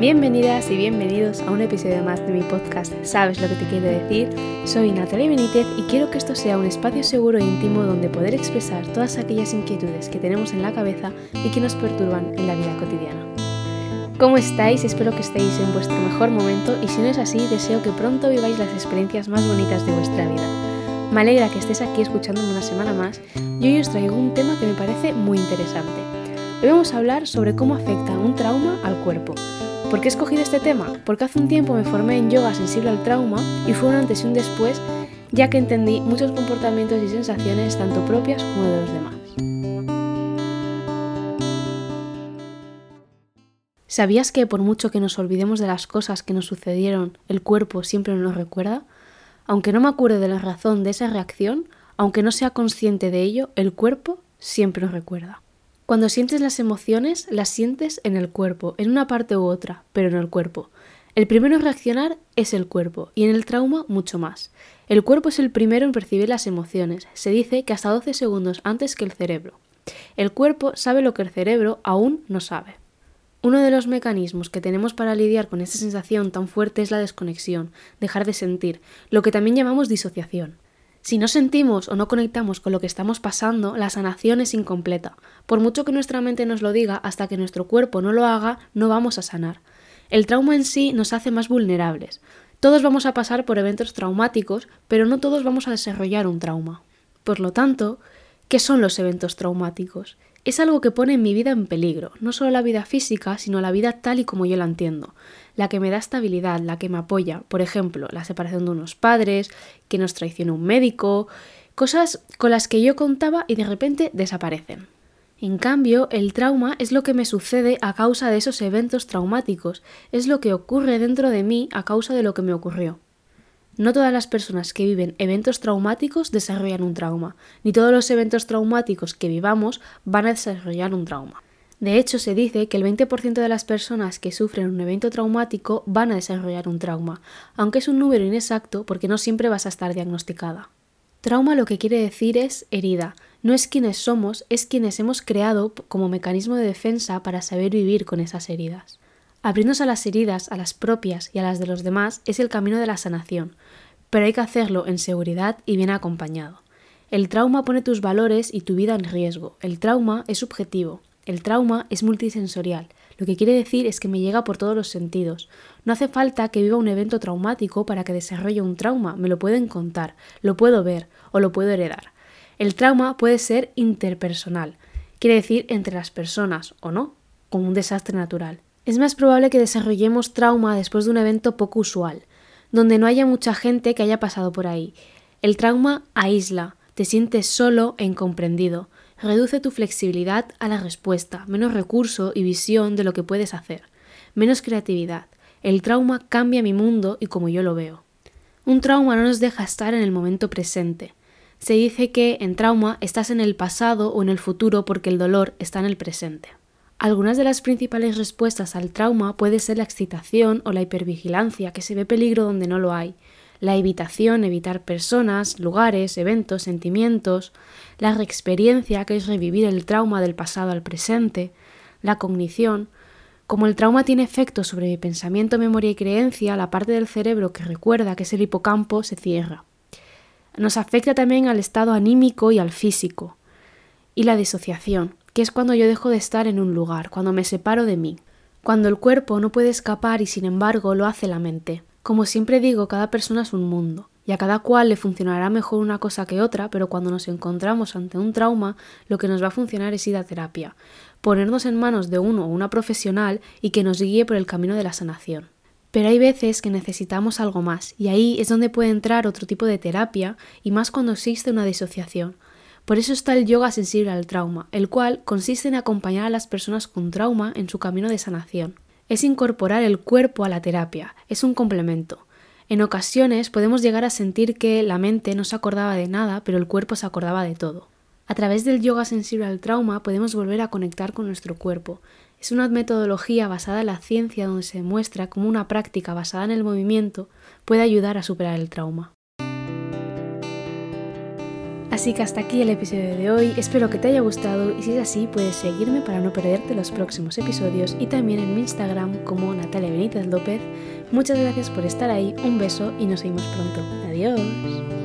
Bienvenidas y bienvenidos a un episodio más de mi podcast ¿Sabes lo que te quiero decir? Soy Natalia Benítez y quiero que esto sea un espacio seguro e íntimo donde poder expresar todas aquellas inquietudes que tenemos en la cabeza y que nos perturban en la vida cotidiana. ¿Cómo estáis? Espero que estéis en vuestro mejor momento y si no es así, deseo que pronto viváis las experiencias más bonitas de vuestra vida. Me alegra que estés aquí escuchándome una semana más y hoy os traigo un tema que me parece muy interesante. Hoy vamos a hablar sobre cómo afecta un trauma al cuerpo ¿Por qué he escogido este tema? Porque hace un tiempo me formé en yoga sensible al trauma y fue un antes y un después, ya que entendí muchos comportamientos y sensaciones tanto propias como de los demás. ¿Sabías que por mucho que nos olvidemos de las cosas que nos sucedieron, el cuerpo siempre nos recuerda? Aunque no me acuerde de la razón de esa reacción, aunque no sea consciente de ello, el cuerpo siempre nos recuerda. Cuando sientes las emociones, las sientes en el cuerpo, en una parte u otra, pero en el cuerpo. El primero en reaccionar es el cuerpo, y en el trauma mucho más. El cuerpo es el primero en percibir las emociones, se dice que hasta 12 segundos antes que el cerebro. El cuerpo sabe lo que el cerebro aún no sabe. Uno de los mecanismos que tenemos para lidiar con esta sensación tan fuerte es la desconexión, dejar de sentir, lo que también llamamos disociación. Si no sentimos o no conectamos con lo que estamos pasando, la sanación es incompleta. Por mucho que nuestra mente nos lo diga, hasta que nuestro cuerpo no lo haga, no vamos a sanar. El trauma en sí nos hace más vulnerables. Todos vamos a pasar por eventos traumáticos, pero no todos vamos a desarrollar un trauma. Por lo tanto, ¿qué son los eventos traumáticos? Es algo que pone mi vida en peligro, no solo la vida física, sino la vida tal y como yo la entiendo la que me da estabilidad, la que me apoya. Por ejemplo, la separación de unos padres, que nos traiciona un médico, cosas con las que yo contaba y de repente desaparecen. En cambio, el trauma es lo que me sucede a causa de esos eventos traumáticos, es lo que ocurre dentro de mí a causa de lo que me ocurrió. No todas las personas que viven eventos traumáticos desarrollan un trauma, ni todos los eventos traumáticos que vivamos van a desarrollar un trauma. De hecho, se dice que el 20% de las personas que sufren un evento traumático van a desarrollar un trauma, aunque es un número inexacto porque no siempre vas a estar diagnosticada. Trauma lo que quiere decir es herida, no es quienes somos, es quienes hemos creado como mecanismo de defensa para saber vivir con esas heridas. Abrirnos a las heridas, a las propias y a las de los demás es el camino de la sanación, pero hay que hacerlo en seguridad y bien acompañado. El trauma pone tus valores y tu vida en riesgo. El trauma es subjetivo. El trauma es multisensorial, lo que quiere decir es que me llega por todos los sentidos. No hace falta que viva un evento traumático para que desarrolle un trauma, me lo pueden contar, lo puedo ver o lo puedo heredar. El trauma puede ser interpersonal, quiere decir entre las personas o no, como un desastre natural. Es más probable que desarrollemos trauma después de un evento poco usual, donde no haya mucha gente que haya pasado por ahí. El trauma aísla, te sientes solo e incomprendido reduce tu flexibilidad a la respuesta, menos recurso y visión de lo que puedes hacer, menos creatividad. El trauma cambia mi mundo y como yo lo veo. Un trauma no nos deja estar en el momento presente. Se dice que en trauma estás en el pasado o en el futuro porque el dolor está en el presente. Algunas de las principales respuestas al trauma puede ser la excitación o la hipervigilancia, que se ve peligro donde no lo hay, la evitación, evitar personas, lugares, eventos, sentimientos, la reexperiencia, que es revivir el trauma del pasado al presente, la cognición. Como el trauma tiene efectos sobre mi pensamiento, memoria y creencia, la parte del cerebro que recuerda, que es el hipocampo, se cierra. Nos afecta también al estado anímico y al físico. Y la disociación, que es cuando yo dejo de estar en un lugar, cuando me separo de mí, cuando el cuerpo no puede escapar y sin embargo lo hace la mente. Como siempre digo, cada persona es un mundo, y a cada cual le funcionará mejor una cosa que otra, pero cuando nos encontramos ante un trauma, lo que nos va a funcionar es ir a terapia, ponernos en manos de uno o una profesional y que nos guíe por el camino de la sanación. Pero hay veces que necesitamos algo más, y ahí es donde puede entrar otro tipo de terapia, y más cuando existe una disociación. Por eso está el yoga sensible al trauma, el cual consiste en acompañar a las personas con trauma en su camino de sanación es incorporar el cuerpo a la terapia, es un complemento. En ocasiones podemos llegar a sentir que la mente no se acordaba de nada, pero el cuerpo se acordaba de todo. A través del yoga sensible al trauma podemos volver a conectar con nuestro cuerpo. Es una metodología basada en la ciencia donde se demuestra cómo una práctica basada en el movimiento puede ayudar a superar el trauma. Así que hasta aquí el episodio de hoy, espero que te haya gustado y si es así puedes seguirme para no perderte los próximos episodios y también en mi Instagram como Natalia Benítez López. Muchas gracias por estar ahí, un beso y nos vemos pronto. Adiós.